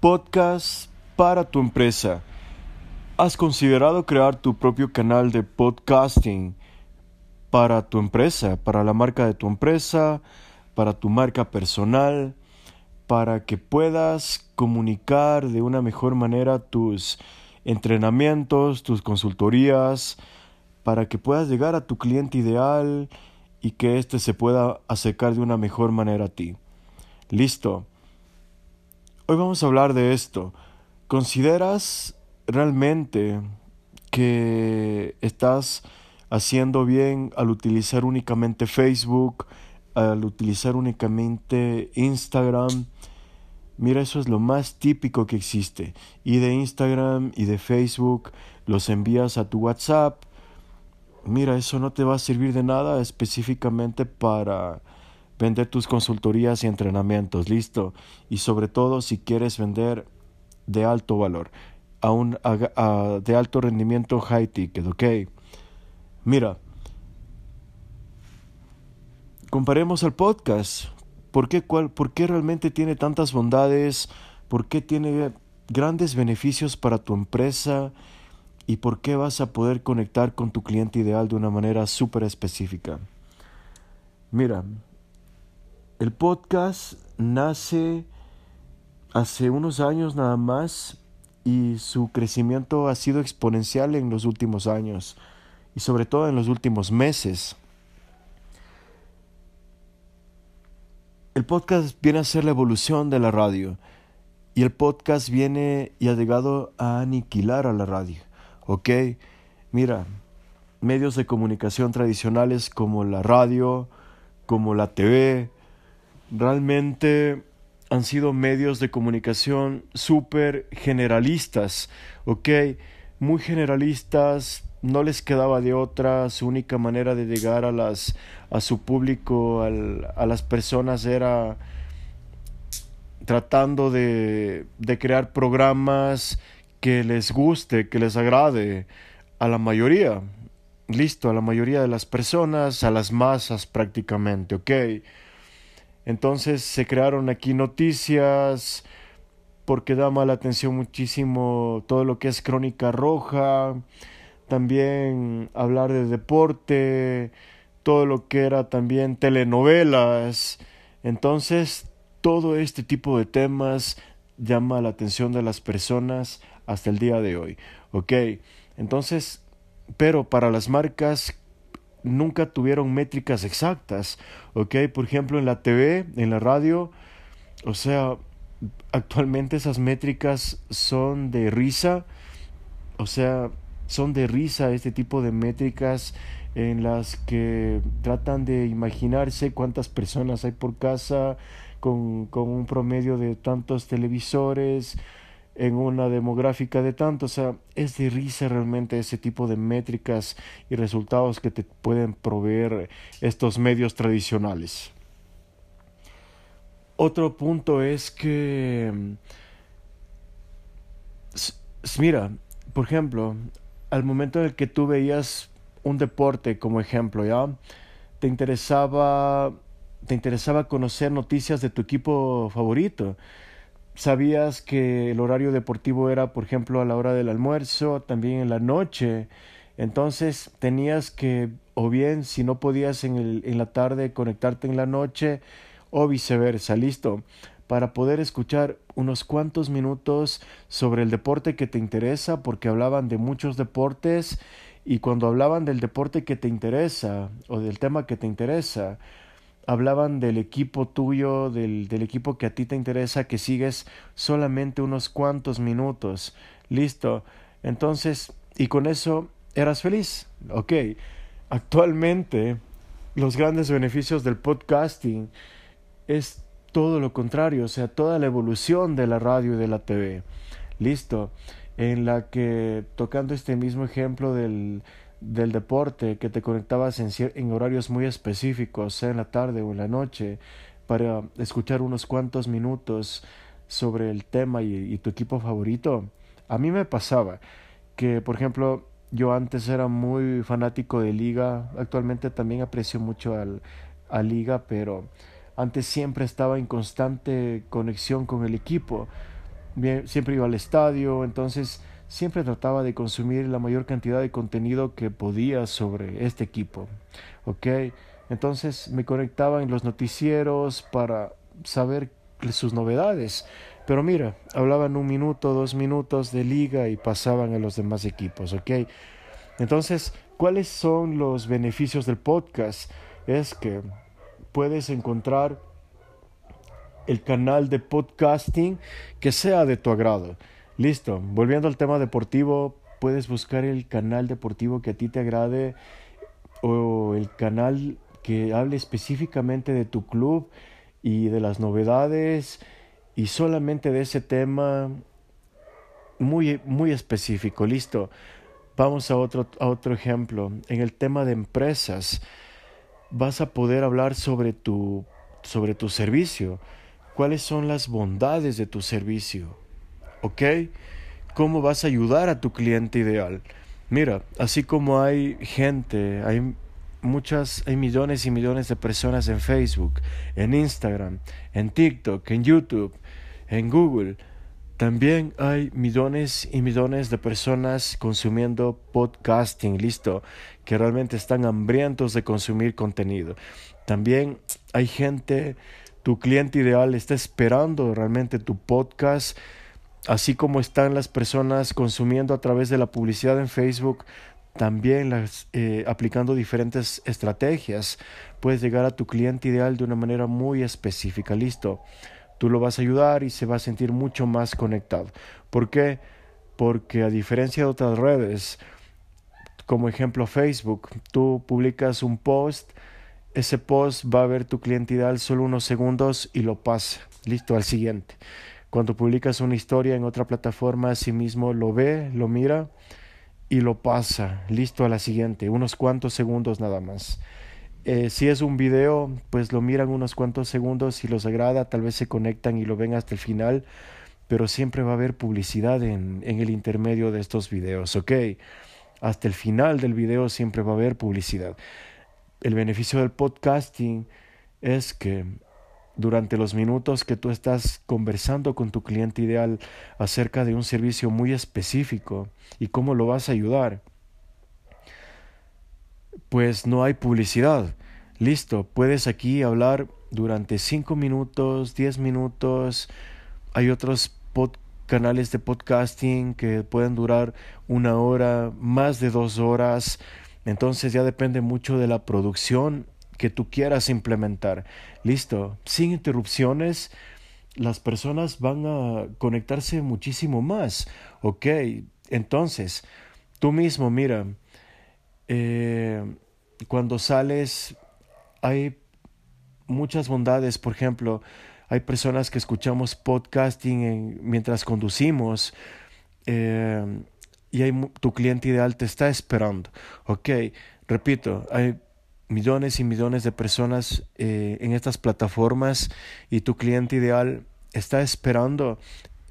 Podcast para tu empresa. ¿Has considerado crear tu propio canal de podcasting para tu empresa, para la marca de tu empresa, para tu marca personal, para que puedas comunicar de una mejor manera tus entrenamientos, tus consultorías, para que puedas llegar a tu cliente ideal y que éste se pueda acercar de una mejor manera a ti? Listo. Hoy vamos a hablar de esto. ¿Consideras realmente que estás haciendo bien al utilizar únicamente Facebook, al utilizar únicamente Instagram? Mira, eso es lo más típico que existe. Y de Instagram y de Facebook los envías a tu WhatsApp. Mira, eso no te va a servir de nada específicamente para vender tus consultorías y entrenamientos, listo. Y sobre todo si quieres vender de alto valor, a un, de alto rendimiento high ticket, ¿ok? Mira, comparemos al podcast. ¿Por qué, cuál, ¿Por qué realmente tiene tantas bondades? ¿Por qué tiene grandes beneficios para tu empresa? ¿Y por qué vas a poder conectar con tu cliente ideal de una manera súper específica? Mira, el podcast nace hace unos años nada más y su crecimiento ha sido exponencial en los últimos años y sobre todo en los últimos meses. El podcast viene a ser la evolución de la radio y el podcast viene y ha llegado a aniquilar a la radio. ¿Ok? Mira, medios de comunicación tradicionales como la radio, como la TV, realmente han sido medios de comunicación súper generalistas, ¿ok? Muy generalistas, no les quedaba de otra, su única manera de llegar a, las, a su público, a las personas era tratando de, de crear programas que les guste, que les agrade a la mayoría, listo, a la mayoría de las personas, a las masas prácticamente, ¿ok? Entonces se crearon aquí noticias porque da la atención muchísimo todo lo que es crónica roja, también hablar de deporte, todo lo que era también telenovelas. Entonces, todo este tipo de temas llama la atención de las personas hasta el día de hoy. ¿Ok? Entonces, pero para las marcas nunca tuvieron métricas exactas, ¿ok? Por ejemplo, en la TV, en la radio, o sea, actualmente esas métricas son de risa, o sea, son de risa este tipo de métricas en las que tratan de imaginarse cuántas personas hay por casa con, con un promedio de tantos televisores, en una demográfica de tanto. O sea, es de risa realmente ese tipo de métricas y resultados que te pueden proveer estos medios tradicionales. Otro punto es que, mira, por ejemplo, al momento en el que tú veías un deporte como ejemplo, ¿ya? Te interesaba, te interesaba conocer noticias de tu equipo favorito sabías que el horario deportivo era, por ejemplo, a la hora del almuerzo, también en la noche. Entonces tenías que, o bien, si no podías en, el, en la tarde, conectarte en la noche, o viceversa, listo, para poder escuchar unos cuantos minutos sobre el deporte que te interesa, porque hablaban de muchos deportes, y cuando hablaban del deporte que te interesa, o del tema que te interesa, hablaban del equipo tuyo, del, del, equipo que a ti te interesa, que sigues solamente unos cuantos minutos. Listo. Entonces, y con eso eras feliz. Ok. Actualmente, los grandes beneficios del podcasting es todo lo contrario, o sea, toda la evolución de la radio y de la TV. Listo. En la que, tocando este mismo ejemplo del, del deporte, que te conectabas en, horarios muy específicos, sea en la tarde o en la noche, para escuchar unos cuantos minutos sobre el tema y, tu equipo favorito. A mí me pasaba que, por ejemplo, yo antes era muy fanático de Liga, actualmente también aprecio mucho al, a Liga, pero antes siempre estaba en constante conexión con el equipo. siempre iba al estadio, entonces siempre trataba de consumir la mayor cantidad de contenido que podía sobre este equipo. ¿Ok? Entonces me conectaba en los noticieros para saber sus novedades. Pero mira, hablaban un minuto, dos minutos de liga y pasaban a los demás equipos, ¿ok? Entonces, ¿cuáles son los beneficios del podcast? Es que puedes encontrar el canal de podcasting que sea de tu agrado. Listo, volviendo al tema deportivo, puedes buscar el canal deportivo que a ti te agrade o el canal que hable específicamente de tu club y de las novedades y solamente de ese tema muy, muy específico. Listo. Vamos a otro, a otro ejemplo. En el tema de empresas, vas a poder hablar sobre tu, sobre tu servicio. ¿Cuáles son las bondades de tu servicio? ¿Ok? ¿Cómo vas a ayudar a tu cliente ideal? Mira, así como hay gente, hay muchas, hay millones y millones de personas en Facebook, en Instagram, en TikTok, en YouTube, en Google. También hay millones y millones de personas consumiendo podcasting, listo, que realmente están hambrientos de consumir contenido. También hay gente, tu cliente ideal está esperando realmente tu podcast, así como están las personas consumiendo a través de la publicidad en Facebook, también eh, aplicando diferentes estrategias, puedes llegar a tu cliente ideal de una manera muy específica. Listo, tú lo vas a ayudar y se va a sentir mucho más conectado. ¿Por qué? Porque a diferencia de otras redes, como ejemplo Facebook, tú publicas un post, ese post va a ver tu cliente ideal solo unos segundos y lo pasa. Listo, al siguiente. Cuando publicas una historia en otra plataforma, mismo lo ve, lo mira y lo pasa, listo a la siguiente, unos cuantos segundos nada más. Eh, si es un video, pues lo miran unos cuantos segundos, si los agrada, tal vez se conectan y lo ven hasta el final, pero siempre va a haber publicidad en, en el intermedio de estos videos, ¿ok? Hasta el final del video siempre va a haber publicidad. El beneficio del podcasting es que durante los minutos que tú estás conversando con tu cliente ideal acerca de un servicio muy específico y cómo lo vas a ayudar, pues no hay publicidad. Listo, puedes aquí hablar durante 5 minutos, 10 minutos. Hay otros canales de podcasting que pueden durar una hora, más de dos horas. Entonces ya depende mucho de la producción que tú quieras implementar. Listo, sin interrupciones, las personas van a conectarse muchísimo más. Ok, entonces, tú mismo, mira, eh, cuando sales hay muchas bondades, por ejemplo, hay personas que escuchamos podcasting mientras conducimos eh, y hay, tu cliente ideal te está esperando. Ok, repito, hay millones y millones de personas eh, en estas plataformas y tu cliente ideal está esperando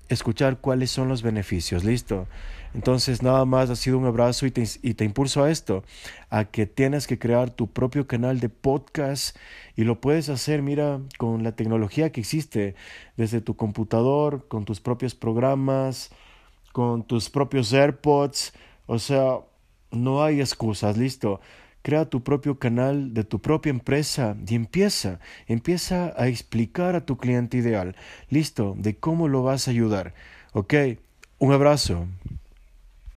escuchar cuáles son los beneficios. Listo. Entonces nada más ha sido un abrazo y te, y te impulso a esto, a que tienes que crear tu propio canal de podcast y lo puedes hacer, mira, con la tecnología que existe, desde tu computador, con tus propios programas, con tus propios AirPods, o sea, no hay excusas, listo. Crea tu propio canal de tu propia empresa y empieza, empieza a explicar a tu cliente ideal, listo, de cómo lo vas a ayudar. ¿Ok? Un abrazo.